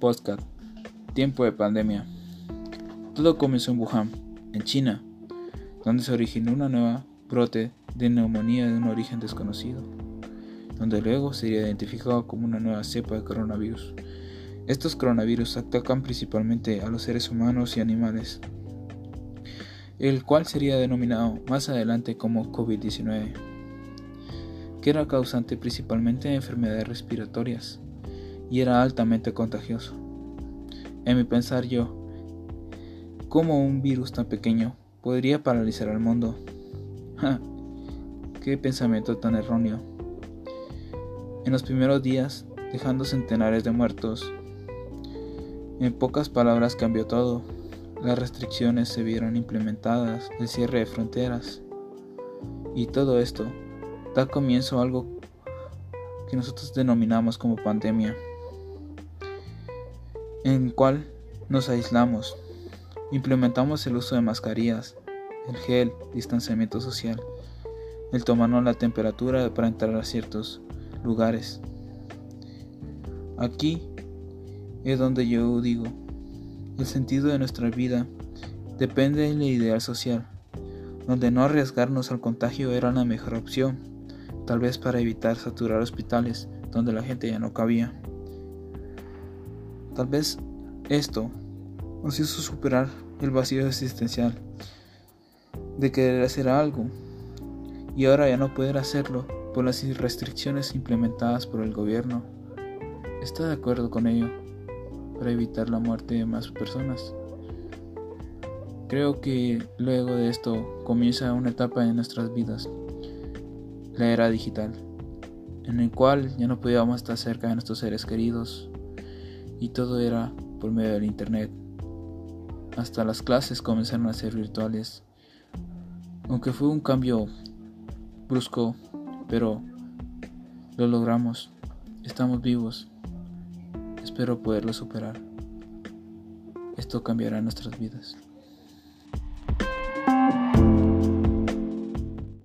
Podcast. Tiempo de pandemia. Todo comenzó en Wuhan, en China, donde se originó una nueva brote de neumonía de un origen desconocido, donde luego sería identificado como una nueva cepa de coronavirus. Estos coronavirus atacan principalmente a los seres humanos y animales, el cual sería denominado más adelante como COVID-19, que era causante principalmente de enfermedades respiratorias y era altamente contagioso. En mi pensar yo, ¿cómo un virus tan pequeño podría paralizar al mundo? ¡Qué pensamiento tan erróneo! En los primeros días, dejando centenares de muertos, en pocas palabras cambió todo. Las restricciones se vieron implementadas, el cierre de fronteras y todo esto da comienzo a algo que nosotros denominamos como pandemia en cual nos aislamos, implementamos el uso de mascarillas, el gel, distanciamiento social, el tomarnos la temperatura para entrar a ciertos lugares. Aquí es donde yo digo, el sentido de nuestra vida depende del ideal social, donde no arriesgarnos al contagio era la mejor opción, tal vez para evitar saturar hospitales donde la gente ya no cabía. Tal vez esto nos hizo superar el vacío existencial de querer hacer algo y ahora ya no poder hacerlo por las restricciones implementadas por el gobierno. ¿Está de acuerdo con ello para evitar la muerte de más personas? Creo que luego de esto comienza una etapa en nuestras vidas, la era digital, en el cual ya no podíamos estar cerca de nuestros seres queridos, y todo era por medio del Internet. Hasta las clases comenzaron a ser virtuales. Aunque fue un cambio brusco, pero lo logramos. Estamos vivos. Espero poderlo superar. Esto cambiará nuestras vidas.